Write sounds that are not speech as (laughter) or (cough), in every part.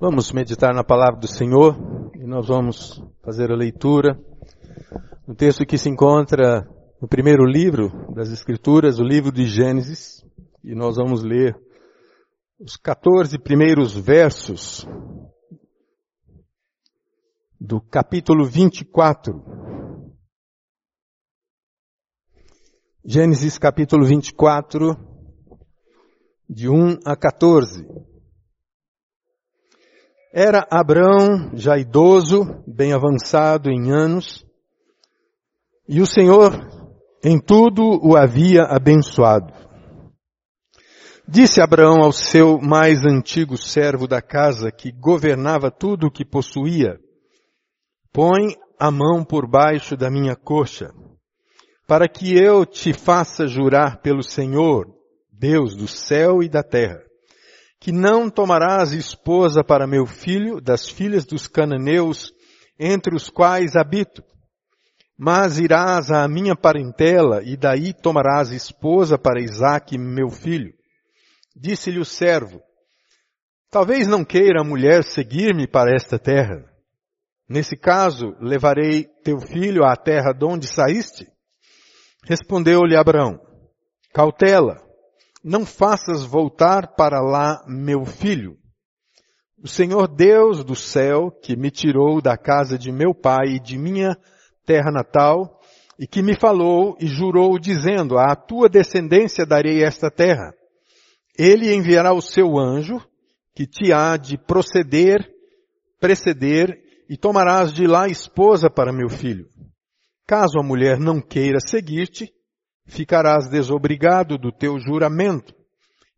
Vamos meditar na palavra do Senhor e nós vamos fazer a leitura no texto que se encontra no primeiro livro das Escrituras, o livro de Gênesis, e nós vamos ler os 14 primeiros versos do capítulo 24. Gênesis capítulo 24, de 1 a 14. Era Abrão já idoso, bem avançado em anos, e o Senhor em tudo o havia abençoado. Disse Abraão ao seu mais antigo servo da casa, que governava tudo o que possuía, põe a mão por baixo da minha coxa, para que eu te faça jurar pelo Senhor, Deus do céu e da terra, que não tomarás esposa para meu filho das filhas dos cananeus, entre os quais habito, mas irás à minha parentela e daí tomarás esposa para Isaque, meu filho. Disse-lhe o servo, talvez não queira a mulher seguir-me para esta terra. Nesse caso, levarei teu filho à terra de onde saíste? Respondeu-lhe Abraão, cautela, não faças voltar para lá meu filho. O Senhor Deus do céu, que me tirou da casa de meu pai e de minha terra natal, e que me falou e jurou dizendo, à tua descendência darei esta terra. Ele enviará o seu anjo, que te há de proceder, preceder, e tomarás de lá esposa para meu filho. Caso a mulher não queira seguir-te, ficarás desobrigado do teu juramento.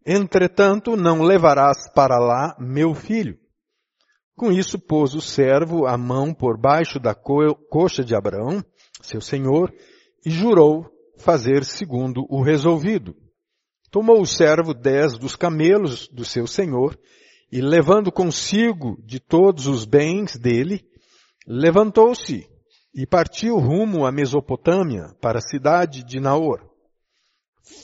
Entretanto, não levarás para lá meu filho. Com isso pôs o servo a mão por baixo da co coxa de Abraão, seu senhor, e jurou fazer segundo o resolvido. Tomou o servo dez dos camelos do seu senhor, e levando consigo de todos os bens dele, levantou-se e partiu rumo à Mesopotâmia, para a cidade de Naor.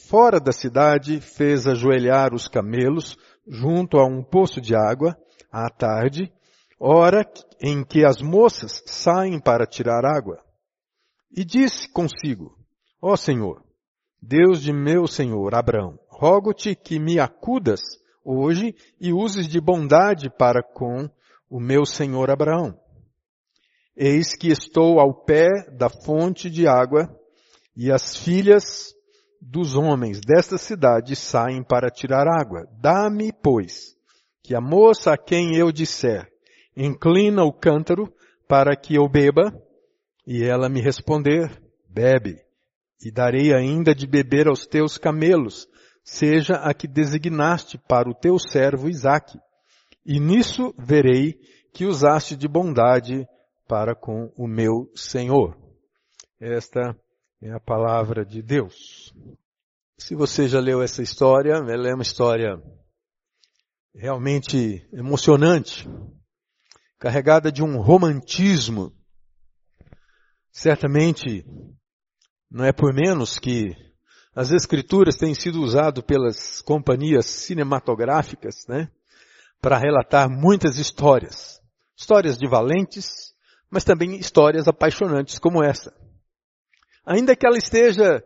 Fora da cidade, fez ajoelhar os camelos junto a um poço de água, à tarde, hora em que as moças saem para tirar água. E disse consigo, ó Senhor, Deus de meu Senhor Abraão, rogo-te que me acudas hoje e uses de bondade para com o meu Senhor Abraão Eis que estou ao pé da fonte de água, e as filhas dos homens desta cidade saem para tirar água. Dá-me, pois, que a moça a quem eu disser, inclina o cântaro para que eu beba, e ela me responder, bebe, e darei ainda de beber aos teus camelos, seja a que designaste para o teu servo Isaque. E nisso verei que usaste de bondade para com o meu Senhor. Esta é a palavra de Deus. Se você já leu essa história, ela é uma história realmente emocionante, carregada de um romantismo. Certamente não é por menos que as escrituras têm sido usadas pelas companhias cinematográficas, né, para relatar muitas histórias. Histórias de valentes, mas também histórias apaixonantes como essa. Ainda que ela esteja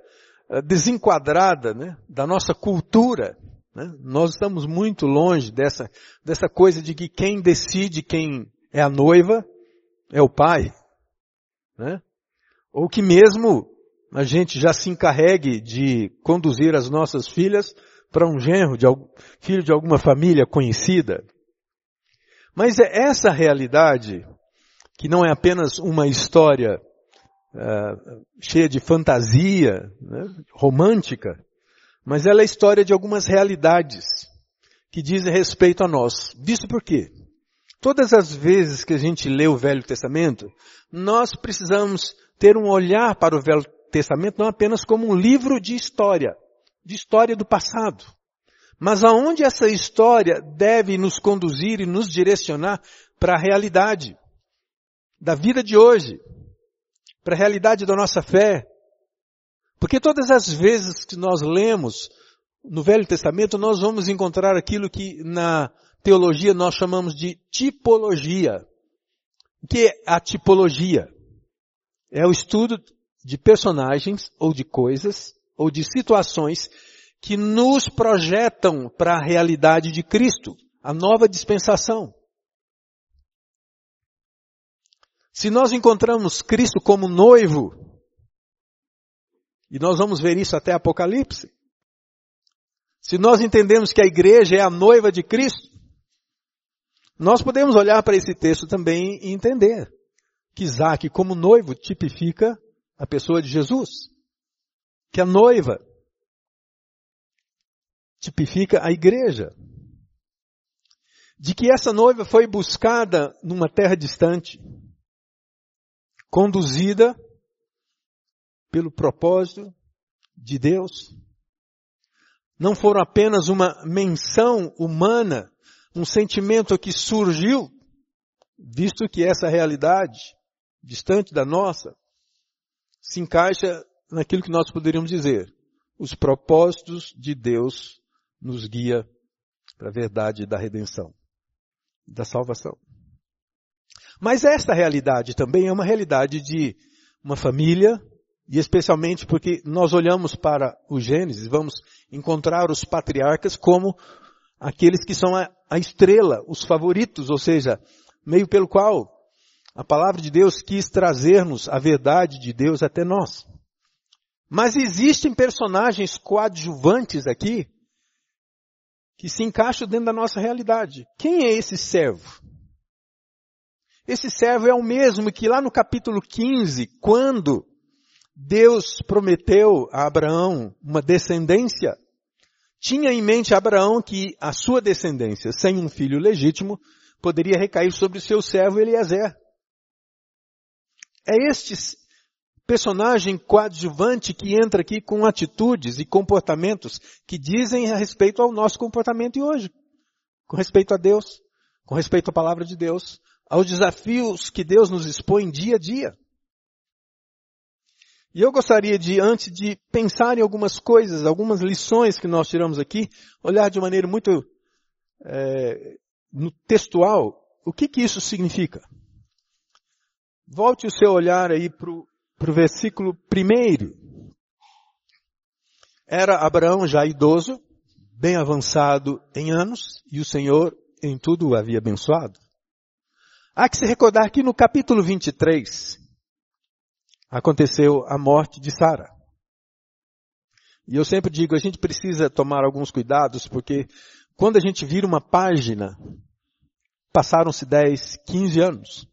eh, desenquadrada né, da nossa cultura, né, nós estamos muito longe dessa, dessa coisa de que quem decide quem é a noiva é o pai. Né? Ou que mesmo a gente já se encarregue de conduzir as nossas filhas para um genro, de filho de alguma família conhecida. Mas é essa realidade que não é apenas uma história uh, cheia de fantasia, né, romântica, mas ela é a história de algumas realidades que dizem respeito a nós. Disso por quê? Todas as vezes que a gente lê o Velho Testamento, nós precisamos ter um olhar para o Velho Testamento não apenas como um livro de história, de história do passado, mas aonde essa história deve nos conduzir e nos direcionar para a realidade da vida de hoje, para a realidade da nossa fé. Porque todas as vezes que nós lemos no Velho Testamento, nós vamos encontrar aquilo que na teologia nós chamamos de tipologia. O que é a tipologia? É o estudo de personagens ou de coisas ou de situações que nos projetam para a realidade de Cristo, a nova dispensação. Se nós encontramos Cristo como noivo, e nós vamos ver isso até Apocalipse, se nós entendemos que a igreja é a noiva de Cristo, nós podemos olhar para esse texto também e entender que Isaac, como noivo, tipifica a pessoa de Jesus. Que a noiva tipifica a igreja. De que essa noiva foi buscada numa terra distante, conduzida pelo propósito de Deus. Não foram apenas uma menção humana um sentimento que surgiu, visto que essa realidade, distante da nossa, se encaixa naquilo que nós poderíamos dizer. Os propósitos de Deus nos guia para a verdade da redenção, da salvação. Mas esta realidade também é uma realidade de uma família, e especialmente porque nós olhamos para o Gênesis, vamos encontrar os patriarcas como aqueles que são a, a estrela, os favoritos, ou seja, meio pelo qual a palavra de Deus quis trazer-nos a verdade de Deus até nós. Mas existem personagens coadjuvantes aqui que se encaixam dentro da nossa realidade. Quem é esse servo? Esse servo é o mesmo que lá no capítulo 15, quando Deus prometeu a Abraão uma descendência, tinha em mente Abraão que a sua descendência, sem um filho legítimo, poderia recair sobre o seu servo Eliezer. É este personagem coadjuvante que entra aqui com atitudes e comportamentos que dizem a respeito ao nosso comportamento hoje, com respeito a Deus, com respeito à palavra de Deus, aos desafios que Deus nos expõe dia a dia. E eu gostaria de, antes de pensar em algumas coisas, algumas lições que nós tiramos aqui, olhar de maneira muito é, textual, o que que isso significa? Volte o seu olhar aí para o versículo primeiro. Era Abraão já idoso, bem avançado em anos, e o Senhor em tudo o havia abençoado. Há que se recordar que no capítulo 23, aconteceu a morte de Sara. E eu sempre digo, a gente precisa tomar alguns cuidados, porque quando a gente vira uma página, passaram-se 10, 15 anos.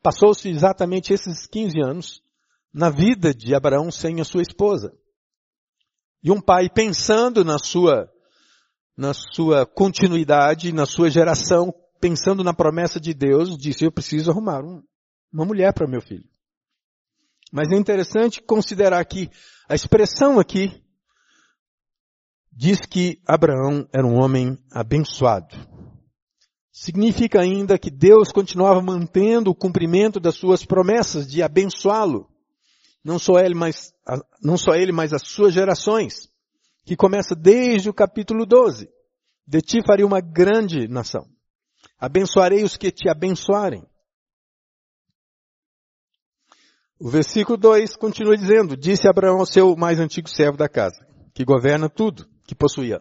Passou-se exatamente esses 15 anos na vida de Abraão sem a sua esposa. E um pai pensando na sua, na sua continuidade, na sua geração, pensando na promessa de Deus, disse, eu preciso arrumar um, uma mulher para meu filho. Mas é interessante considerar que a expressão aqui diz que Abraão era um homem abençoado. Significa ainda que Deus continuava mantendo o cumprimento das suas promessas de abençoá-lo. Não só ele, mas, não só ele, mas as suas gerações. Que começa desde o capítulo 12. De ti farei uma grande nação. Abençoarei os que te abençoarem. O versículo 2 continua dizendo, disse Abraão ao seu mais antigo servo da casa, que governa tudo, que possuía,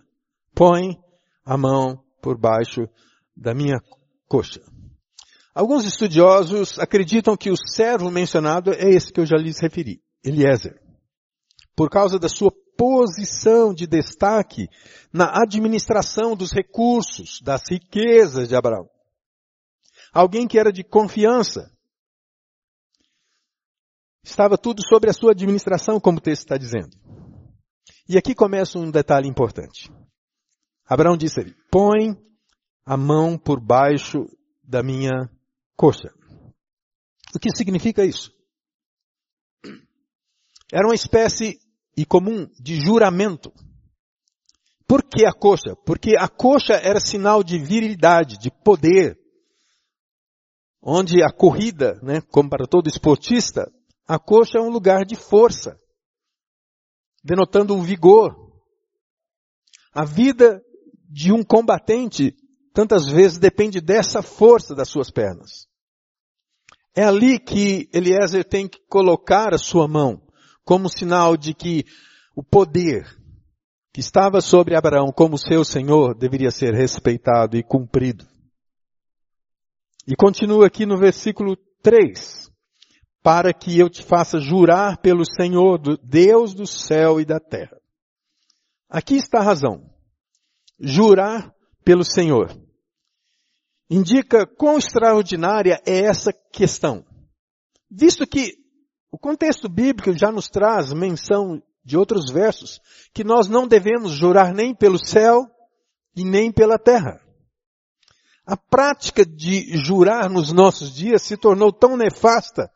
põe a mão por baixo da minha coxa. Alguns estudiosos acreditam que o servo mencionado é esse que eu já lhes referi, Eliezer. Por causa da sua posição de destaque na administração dos recursos, das riquezas de Abraão. Alguém que era de confiança, Estava tudo sobre a sua administração, como o texto está dizendo. E aqui começa um detalhe importante. Abraão disse põe a mão por baixo da minha coxa. O que significa isso? Era uma espécie e comum de juramento. Por que a coxa? Porque a coxa era sinal de virilidade, de poder. Onde a corrida, né, como para todo esportista, a coxa é um lugar de força, denotando um vigor. A vida de um combatente tantas vezes depende dessa força das suas pernas. É ali que Eliezer tem que colocar a sua mão como sinal de que o poder que estava sobre Abraão como seu senhor deveria ser respeitado e cumprido. E continua aqui no versículo 3. Para que eu te faça jurar pelo Senhor, Deus do céu e da terra. Aqui está a razão. Jurar pelo Senhor. Indica quão extraordinária é essa questão. Visto que o contexto bíblico já nos traz menção de outros versos que nós não devemos jurar nem pelo céu e nem pela terra. A prática de jurar nos nossos dias se tornou tão nefasta,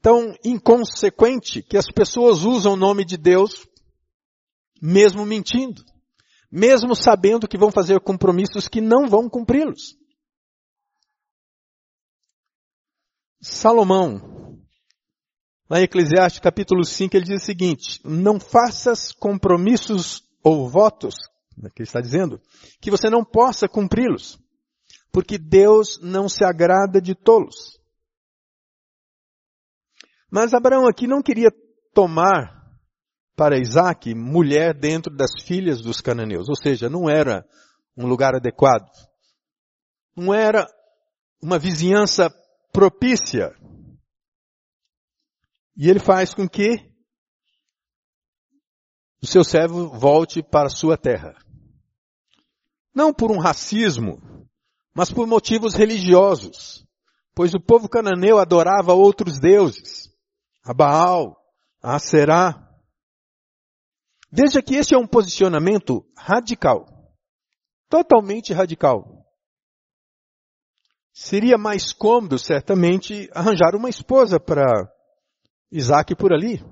tão inconsequente, que as pessoas usam o nome de Deus mesmo mentindo, mesmo sabendo que vão fazer compromissos que não vão cumpri-los. Salomão, lá em Eclesiastes capítulo 5, ele diz o seguinte, não faças compromissos ou votos né, que ele está dizendo, que você não possa cumpri-los, porque Deus não se agrada de tolos. Mas Abraão aqui não queria tomar para Isaac mulher dentro das filhas dos cananeus, ou seja, não era um lugar adequado. Não era uma vizinhança propícia. E ele faz com que o seu servo volte para a sua terra. Não por um racismo, mas por motivos religiosos, pois o povo cananeu adorava outros deuses, a Baal, a Será. Veja que esse é um posicionamento radical, totalmente radical. Seria mais cômodo, certamente, arranjar uma esposa para Isaac por ali.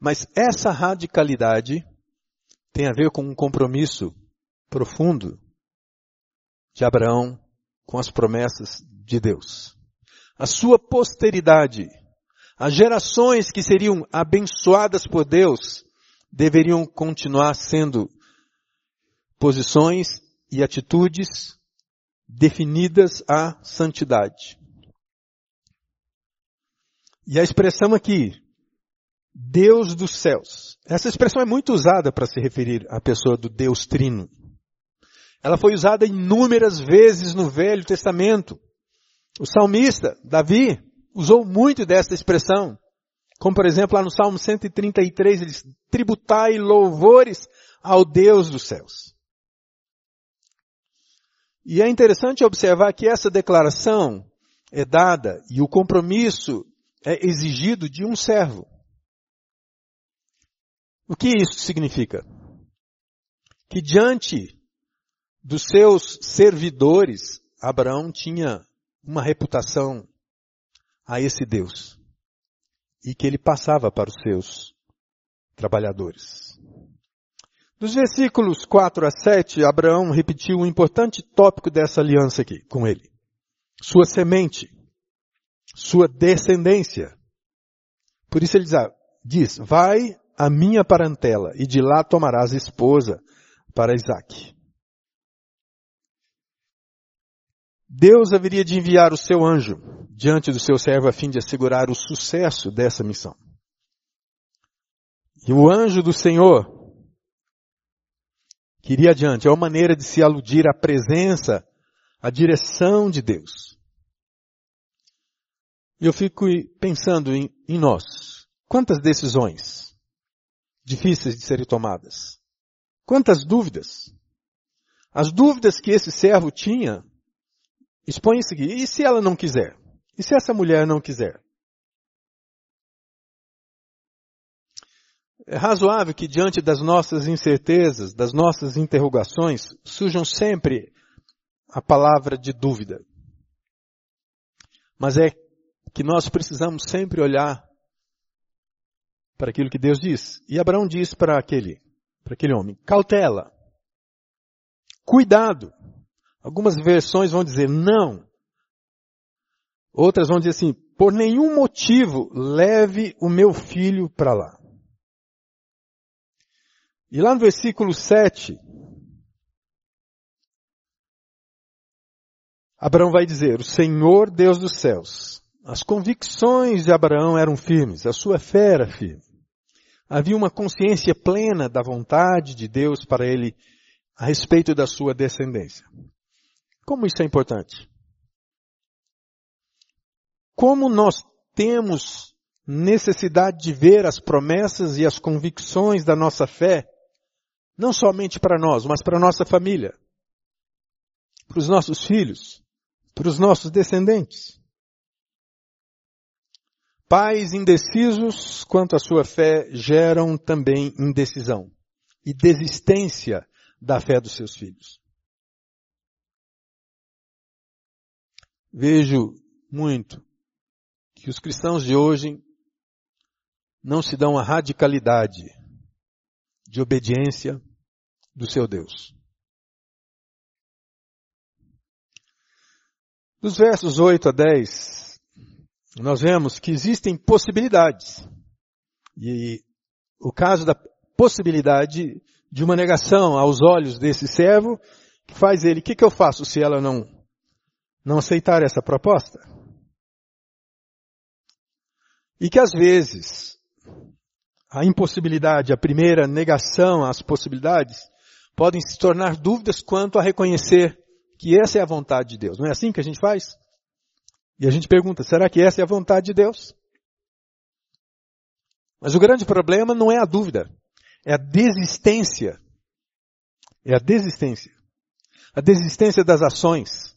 Mas essa radicalidade tem a ver com um compromisso profundo de Abraão com as promessas de Deus. A sua posteridade, as gerações que seriam abençoadas por Deus, deveriam continuar sendo posições e atitudes definidas à santidade. E a expressão aqui, Deus dos céus. Essa expressão é muito usada para se referir à pessoa do Deus Trino. Ela foi usada inúmeras vezes no Velho Testamento. O salmista, Davi, usou muito dessa expressão. Como por exemplo lá no Salmo 133, ele diz, tributai louvores ao Deus dos céus. E é interessante observar que essa declaração é dada e o compromisso é exigido de um servo. O que isso significa? Que diante dos seus servidores, Abraão tinha uma reputação a esse Deus e que ele passava para os seus trabalhadores. Dos versículos 4 a 7, Abraão repetiu um importante tópico dessa aliança aqui com ele. Sua semente, sua descendência. Por isso ele diz, ah, diz vai a minha parentela, e de lá tomarás esposa para Isaac. Deus haveria de enviar o seu anjo diante do seu servo a fim de assegurar o sucesso dessa missão. E o anjo do Senhor que iria adiante é uma maneira de se aludir à presença, à direção de Deus. Eu fico pensando em, em nós. Quantas decisões difíceis de serem tomadas. Quantas dúvidas! As dúvidas que esse servo tinha expõem a seguir. E se ela não quiser? E se essa mulher não quiser? É razoável que diante das nossas incertezas, das nossas interrogações, surjam sempre a palavra de dúvida. Mas é que nós precisamos sempre olhar para aquilo que Deus diz. E Abraão diz para aquele, para aquele homem, cautela, cuidado. Algumas versões vão dizer não. Outras vão dizer assim, por nenhum motivo leve o meu filho para lá. E lá no versículo 7, Abraão vai dizer, o Senhor Deus dos céus, as convicções de Abraão eram firmes, a sua fé era firme. Havia uma consciência plena da vontade de Deus para ele a respeito da sua descendência. Como isso é importante? Como nós temos necessidade de ver as promessas e as convicções da nossa fé, não somente para nós, mas para a nossa família, para os nossos filhos, para os nossos descendentes. Pais indecisos quanto à sua fé geram também indecisão e desistência da fé dos seus filhos. Vejo muito que os cristãos de hoje não se dão a radicalidade de obediência do seu Deus. Dos versos 8 a 10, nós vemos que existem possibilidades. E o caso da possibilidade de uma negação aos olhos desse servo, que faz ele, o que, que eu faço se ela não, não aceitar essa proposta? E que às vezes a impossibilidade, a primeira negação às possibilidades, podem se tornar dúvidas quanto a reconhecer que essa é a vontade de Deus. Não é assim que a gente faz? E a gente pergunta, será que essa é a vontade de Deus? Mas o grande problema não é a dúvida, é a desistência. É a desistência. A desistência das ações.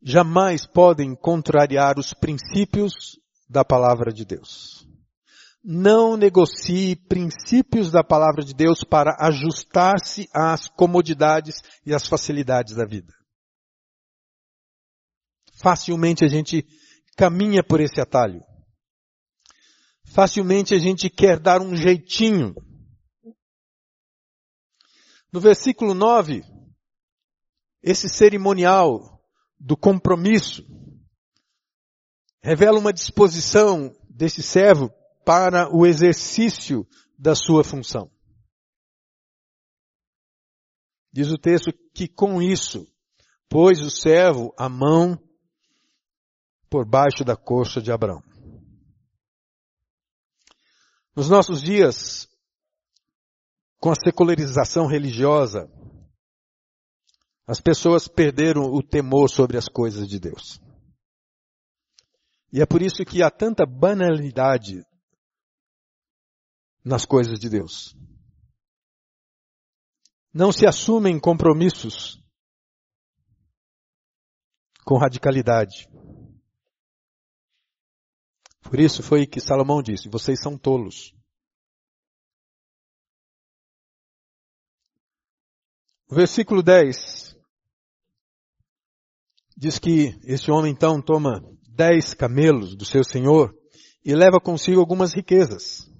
Jamais podem contrariar os princípios da palavra de Deus não negocie princípios da palavra de Deus para ajustar-se às comodidades e às facilidades da vida. Facilmente a gente caminha por esse atalho. Facilmente a gente quer dar um jeitinho. No versículo 9, esse cerimonial do compromisso revela uma disposição desse servo para o exercício da sua função. Diz o texto que com isso pôs o servo a mão por baixo da coxa de Abraão. Nos nossos dias, com a secularização religiosa, as pessoas perderam o temor sobre as coisas de Deus. E é por isso que há tanta banalidade nas coisas de Deus. Não se assumem compromissos com radicalidade. Por isso foi que Salomão disse: vocês são tolos. O versículo 10 diz que este homem então toma dez camelos do seu senhor e leva consigo algumas riquezas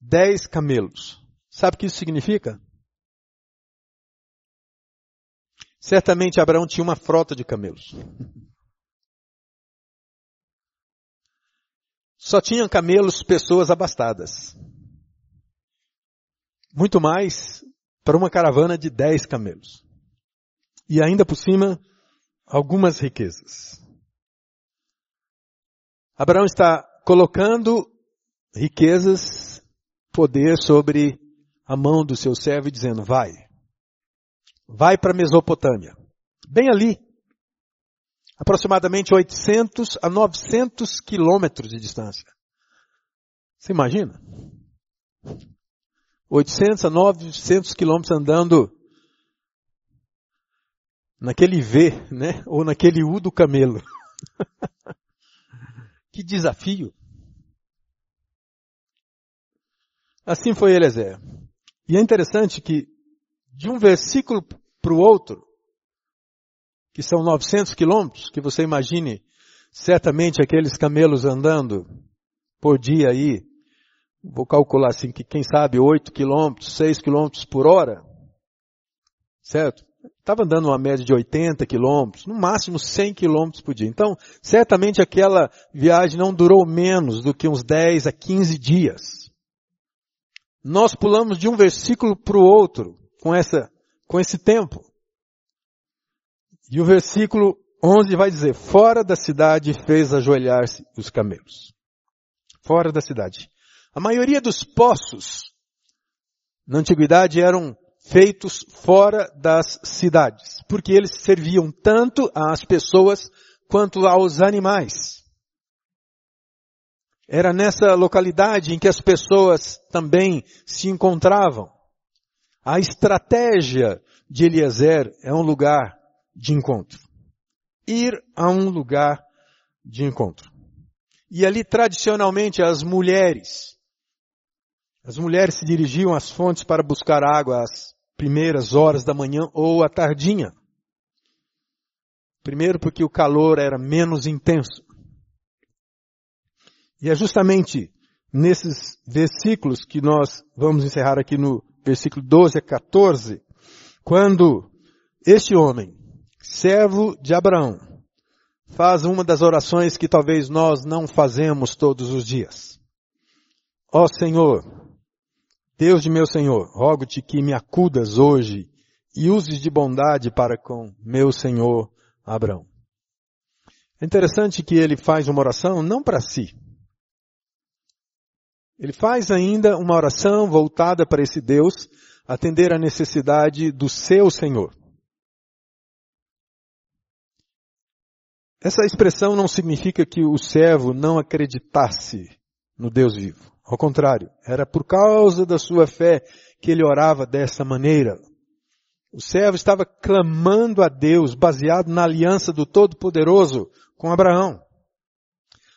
dez camelos. Sabe o que isso significa? Certamente Abraão tinha uma frota de camelos. Só tinham camelos pessoas abastadas. Muito mais para uma caravana de dez camelos. E ainda por cima, algumas riquezas. Abraão está colocando riquezas poder sobre a mão do seu servo e dizendo, vai, vai para a Mesopotâmia. Bem ali, aproximadamente 800 a 900 quilômetros de distância. Você imagina? 800 a 900 quilômetros andando naquele V, né? Ou naquele U do camelo. (laughs) que desafio. Assim foi Eliezer. E é interessante que de um versículo para o outro, que são 900 quilômetros, que você imagine certamente aqueles camelos andando por dia aí, vou calcular assim que quem sabe 8 quilômetros, 6 quilômetros por hora, certo? Estava andando uma média de 80 quilômetros, no máximo 100 quilômetros por dia. Então, certamente aquela viagem não durou menos do que uns 10 a 15 dias nós pulamos de um versículo para o outro com essa, com esse tempo. E o versículo 11 vai dizer, fora da cidade fez ajoelhar-se os camelos. Fora da cidade. A maioria dos poços na antiguidade eram feitos fora das cidades, porque eles serviam tanto às pessoas quanto aos animais. Era nessa localidade em que as pessoas também se encontravam. A estratégia de Eliezer é um lugar de encontro. Ir a um lugar de encontro. E ali tradicionalmente as mulheres, as mulheres se dirigiam às fontes para buscar água às primeiras horas da manhã ou à tardinha. Primeiro porque o calor era menos intenso. E é justamente nesses versículos que nós vamos encerrar aqui no versículo 12 a 14, quando este homem, servo de Abraão, faz uma das orações que talvez nós não fazemos todos os dias. Ó oh Senhor, Deus de meu Senhor, rogo-te que me acudas hoje e uses de bondade para com meu Senhor Abraão. É interessante que ele faz uma oração não para si, ele faz ainda uma oração voltada para esse Deus atender a necessidade do seu Senhor. Essa expressão não significa que o servo não acreditasse no Deus vivo. Ao contrário, era por causa da sua fé que ele orava dessa maneira. O servo estava clamando a Deus baseado na aliança do Todo-Poderoso com Abraão.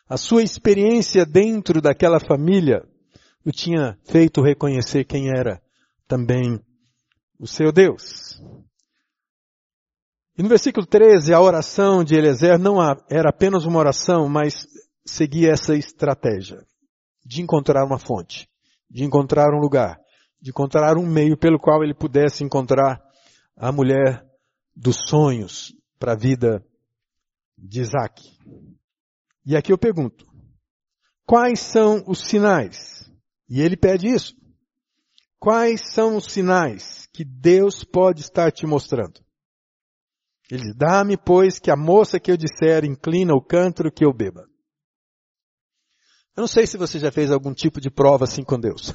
A sua experiência dentro daquela família o tinha feito reconhecer quem era também o seu Deus. E no versículo 13, a oração de Eliezer não era apenas uma oração, mas seguia essa estratégia de encontrar uma fonte, de encontrar um lugar, de encontrar um meio pelo qual ele pudesse encontrar a mulher dos sonhos para a vida de Isaac. E aqui eu pergunto, quais são os sinais e ele pede isso. Quais são os sinais que Deus pode estar te mostrando? Ele diz, dá-me, pois, que a moça que eu disser inclina o cântaro que eu beba. Eu não sei se você já fez algum tipo de prova assim com Deus.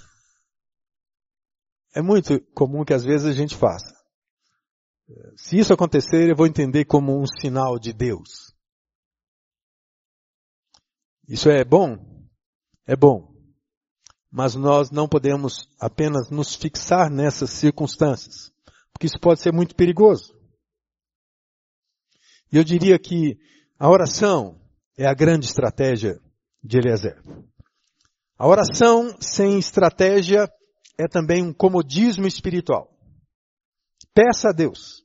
É muito comum que às vezes a gente faça. Se isso acontecer, eu vou entender como um sinal de Deus. Isso é bom? É bom mas nós não podemos apenas nos fixar nessas circunstâncias, porque isso pode ser muito perigoso. E eu diria que a oração é a grande estratégia de Eliezer. A oração sem estratégia é também um comodismo espiritual. Peça a Deus,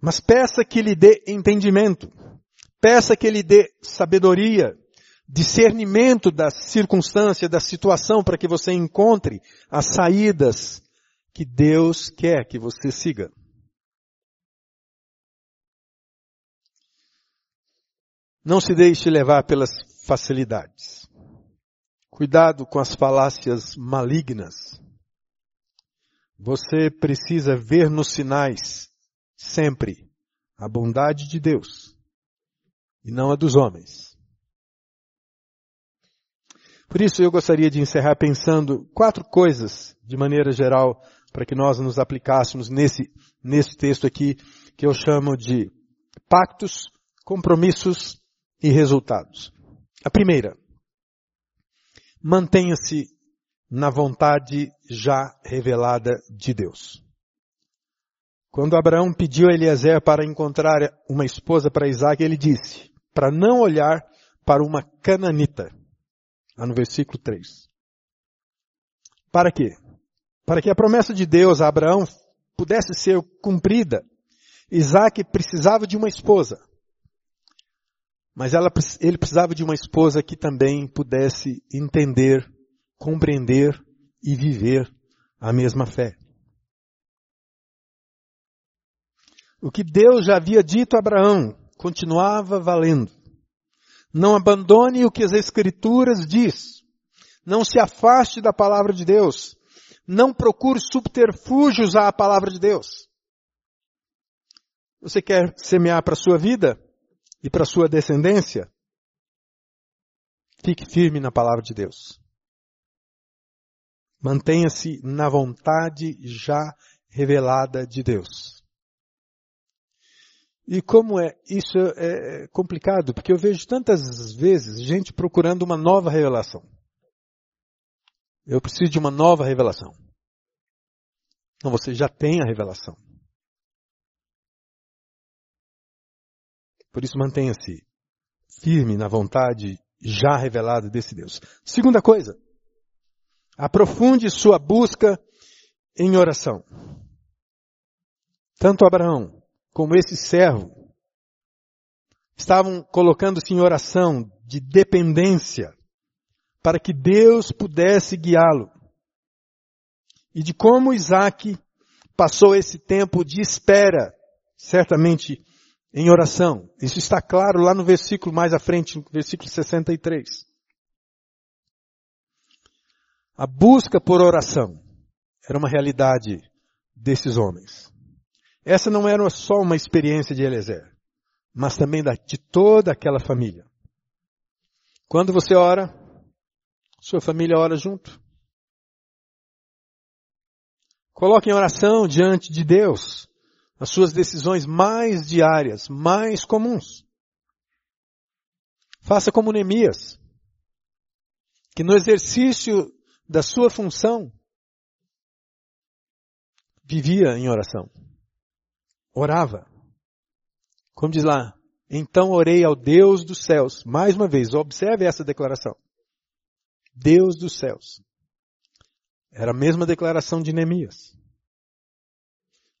mas peça que lhe dê entendimento, peça que lhe dê sabedoria, discernimento da circunstância, da situação, para que você encontre as saídas que Deus quer que você siga. Não se deixe levar pelas facilidades. Cuidado com as falácias malignas. Você precisa ver nos sinais sempre a bondade de Deus e não a dos homens. Por isso eu gostaria de encerrar pensando quatro coisas, de maneira geral, para que nós nos aplicássemos nesse, nesse texto aqui, que eu chamo de pactos, compromissos e resultados. A primeira, mantenha-se na vontade já revelada de Deus. Quando Abraão pediu a Eliezer para encontrar uma esposa para Isaac, ele disse, para não olhar para uma cananita lá no versículo 3. Para quê? Para que a promessa de Deus a Abraão pudesse ser cumprida, Isaac precisava de uma esposa. Mas ela, ele precisava de uma esposa que também pudesse entender, compreender e viver a mesma fé. O que Deus já havia dito a Abraão continuava valendo. Não abandone o que as Escrituras diz. Não se afaste da palavra de Deus. Não procure subterfúgios à palavra de Deus. Você quer semear para a sua vida e para sua descendência? Fique firme na palavra de Deus. Mantenha-se na vontade já revelada de Deus. E como é, isso é complicado, porque eu vejo tantas vezes gente procurando uma nova revelação. Eu preciso de uma nova revelação. Não, você já tem a revelação. Por isso mantenha-se firme na vontade já revelada desse Deus. Segunda coisa, aprofunde sua busca em oração. Tanto Abraão como esse servo estavam colocando-se em oração de dependência para que Deus pudesse guiá-lo. E de como Isaac passou esse tempo de espera, certamente em oração. Isso está claro lá no versículo mais à frente, no versículo 63. A busca por oração era uma realidade desses homens. Essa não era só uma experiência de Eliezer, mas também de toda aquela família. Quando você ora, sua família ora junto. Coloque em oração diante de Deus as suas decisões mais diárias, mais comuns. Faça como Neemias, que no exercício da sua função vivia em oração. Orava. Como diz lá, então orei ao Deus dos céus. Mais uma vez, observe essa declaração. Deus dos céus. Era a mesma declaração de Neemias.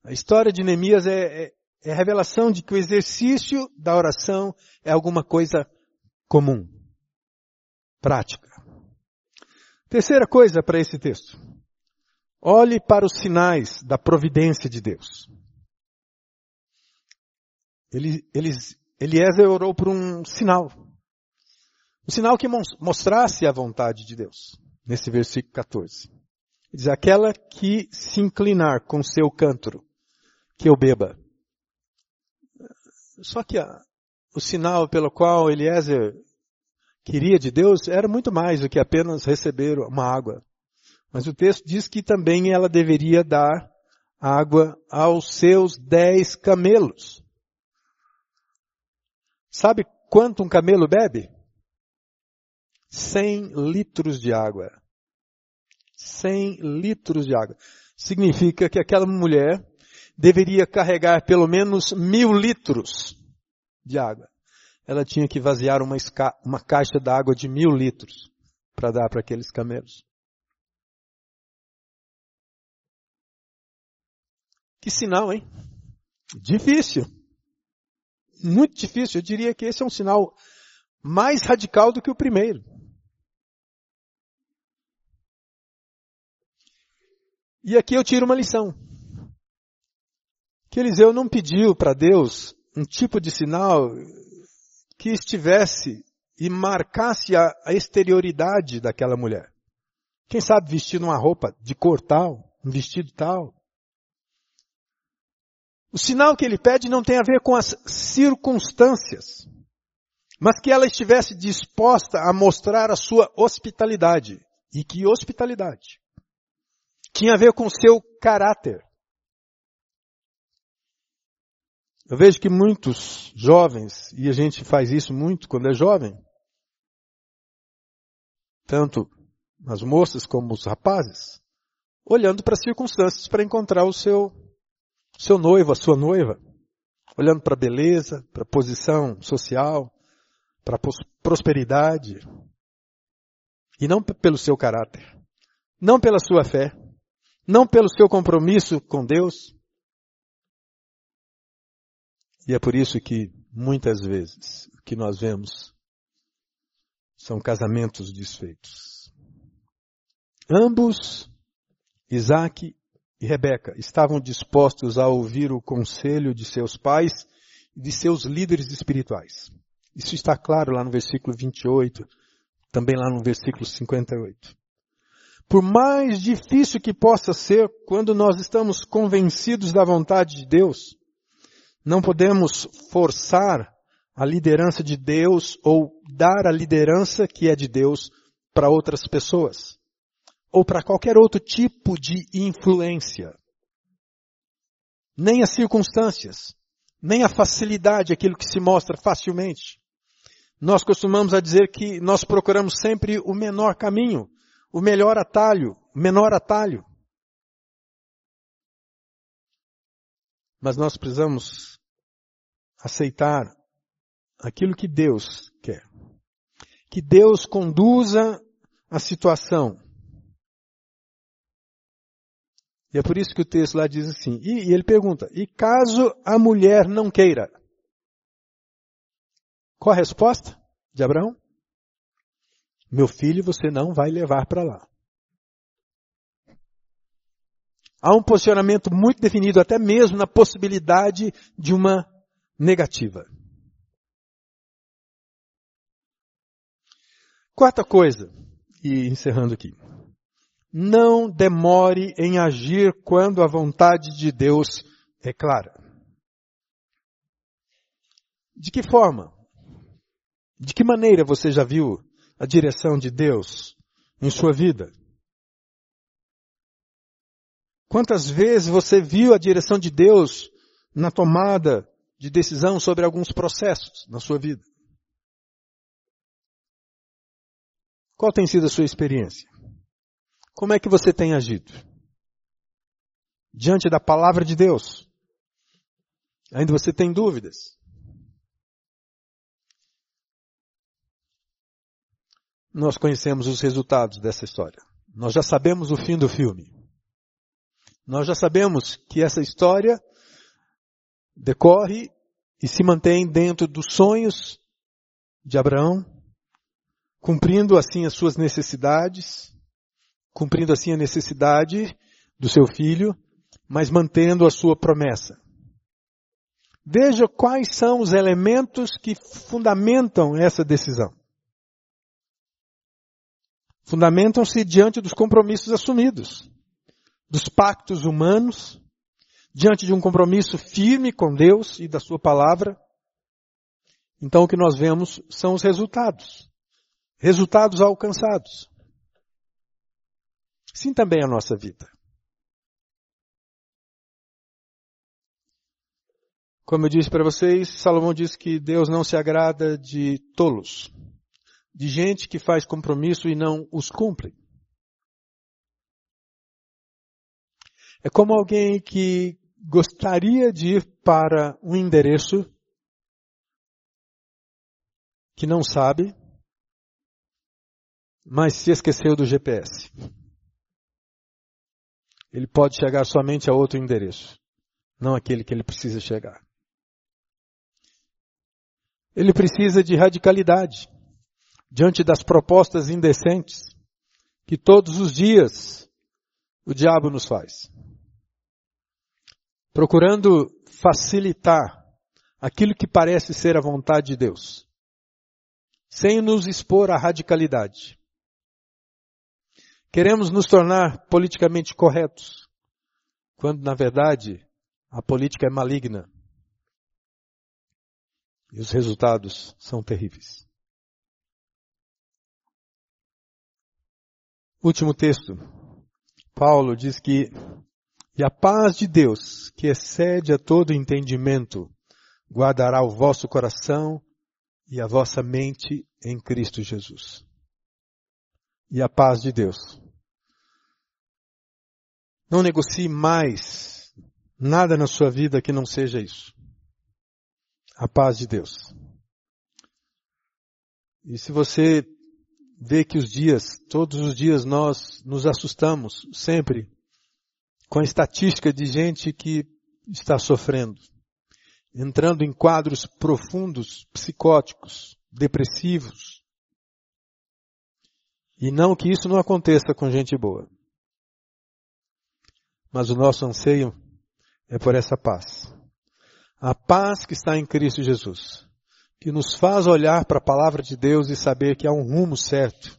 A história de Neemias é, é, é a revelação de que o exercício da oração é alguma coisa comum, prática. Terceira coisa para esse texto. Olhe para os sinais da providência de Deus. Ele, Eliezer orou por um sinal. Um sinal que mostrasse a vontade de Deus. Nesse versículo 14. Diz, aquela que se inclinar com seu cântaro, que eu beba. Só que a, o sinal pelo qual Eliezer queria de Deus era muito mais do que apenas receber uma água. Mas o texto diz que também ela deveria dar água aos seus dez camelos. Sabe quanto um camelo bebe? Cem litros de água. Cem litros de água. Significa que aquela mulher deveria carregar pelo menos mil litros de água. Ela tinha que vaziar uma, uma caixa d'água de mil litros para dar para aqueles camelos. Que sinal, hein? Difícil. Muito difícil. Eu diria que esse é um sinal mais radical do que o primeiro. E aqui eu tiro uma lição. Que Eliseu não pediu para Deus um tipo de sinal que estivesse e marcasse a, a exterioridade daquela mulher. Quem sabe vestindo uma roupa de cor tal, um vestido tal. O sinal que ele pede não tem a ver com as circunstâncias, mas que ela estivesse disposta a mostrar a sua hospitalidade. E que hospitalidade? Tinha a ver com o seu caráter. Eu vejo que muitos jovens, e a gente faz isso muito quando é jovem, tanto as moças como os rapazes, olhando para as circunstâncias para encontrar o seu, seu noivo, a sua noiva, olhando para a beleza, para a posição social, para a prosperidade, e não pelo seu caráter, não pela sua fé, não pelo seu compromisso com Deus, e é por isso que muitas vezes o que nós vemos são casamentos desfeitos. Ambos, Isaac e Rebeca, estavam dispostos a ouvir o conselho de seus pais e de seus líderes espirituais. Isso está claro lá no versículo 28, também lá no versículo 58. Por mais difícil que possa ser, quando nós estamos convencidos da vontade de Deus, Não podemos forçar a liderança de Deus ou dar a liderança que é de Deus para outras pessoas ou para qualquer outro tipo de influência. Nem as circunstâncias, nem a facilidade, aquilo que se mostra facilmente. Nós costumamos a dizer que nós procuramos sempre o menor caminho, o melhor atalho, o menor atalho. Mas nós precisamos aceitar aquilo que Deus quer. Que Deus conduza a situação. E é por isso que o texto lá diz assim, e, e ele pergunta, e caso a mulher não queira? Qual a resposta de Abraão? Meu filho você não vai levar para lá. Há um posicionamento muito definido, até mesmo na possibilidade de uma negativa. Quarta coisa, e encerrando aqui. Não demore em agir quando a vontade de Deus é clara. De que forma? De que maneira você já viu a direção de Deus em sua vida? Quantas vezes você viu a direção de Deus na tomada de decisão sobre alguns processos na sua vida? Qual tem sido a sua experiência? Como é que você tem agido? Diante da palavra de Deus? Ainda você tem dúvidas? Nós conhecemos os resultados dessa história. Nós já sabemos o fim do filme. Nós já sabemos que essa história decorre e se mantém dentro dos sonhos de Abraão, cumprindo assim as suas necessidades, cumprindo assim a necessidade do seu filho, mas mantendo a sua promessa. Veja quais são os elementos que fundamentam essa decisão. Fundamentam-se diante dos compromissos assumidos dos pactos humanos, diante de um compromisso firme com Deus e da Sua palavra. Então o que nós vemos são os resultados. Resultados alcançados. Sim também a nossa vida. Como eu disse para vocês, Salomão diz que Deus não se agrada de tolos, de gente que faz compromisso e não os cumpre. É como alguém que gostaria de ir para um endereço que não sabe, mas se esqueceu do GPS. Ele pode chegar somente a outro endereço, não aquele que ele precisa chegar. Ele precisa de radicalidade diante das propostas indecentes que todos os dias o diabo nos faz procurando facilitar aquilo que parece ser a vontade de Deus, sem nos expor à radicalidade. Queremos nos tornar politicamente corretos, quando na verdade a política é maligna e os resultados são terríveis. Último texto. Paulo diz que e a paz de Deus, que excede a todo entendimento, guardará o vosso coração e a vossa mente em Cristo Jesus. E a paz de Deus. Não negocie mais nada na sua vida que não seja isso. A paz de Deus. E se você vê que os dias, todos os dias nós nos assustamos sempre com a estatística de gente que está sofrendo, entrando em quadros profundos, psicóticos, depressivos. E não que isso não aconteça com gente boa. Mas o nosso anseio é por essa paz. A paz que está em Cristo Jesus, que nos faz olhar para a palavra de Deus e saber que há um rumo certo,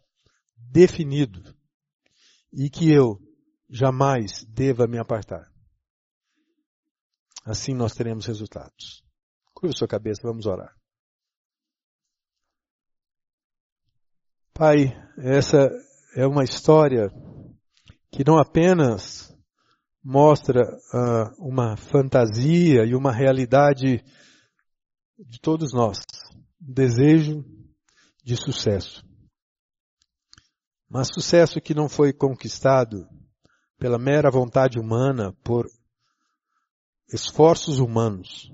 definido, e que eu, jamais deva me apartar. Assim nós teremos resultados. Curva sua cabeça, vamos orar. Pai, essa é uma história que não apenas mostra uh, uma fantasia e uma realidade de todos nós, um desejo de sucesso. Mas sucesso que não foi conquistado pela mera vontade humana, por esforços humanos,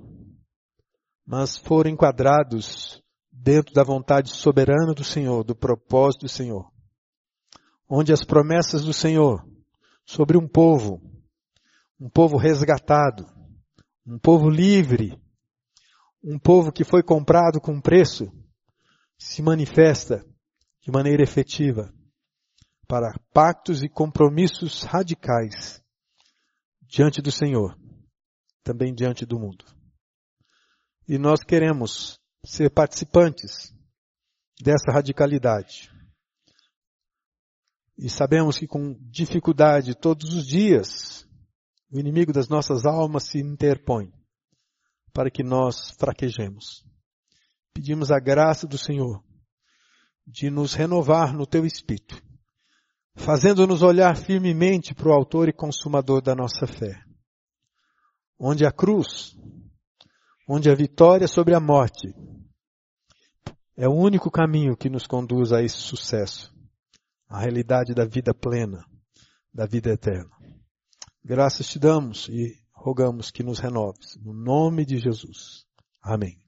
mas foram enquadrados dentro da vontade soberana do Senhor, do propósito do Senhor, onde as promessas do Senhor sobre um povo, um povo resgatado, um povo livre, um povo que foi comprado com preço, se manifesta de maneira efetiva para pactos e compromissos radicais diante do Senhor, também diante do mundo. E nós queremos ser participantes dessa radicalidade. E sabemos que com dificuldade todos os dias o inimigo das nossas almas se interpõe para que nós fraquejemos. Pedimos a graça do Senhor de nos renovar no teu espírito fazendo-nos olhar firmemente para o autor e consumador da nossa fé. Onde a cruz, onde a vitória sobre a morte, é o único caminho que nos conduz a esse sucesso, a realidade da vida plena, da vida eterna. Graças te damos e rogamos que nos renoves. No nome de Jesus. Amém.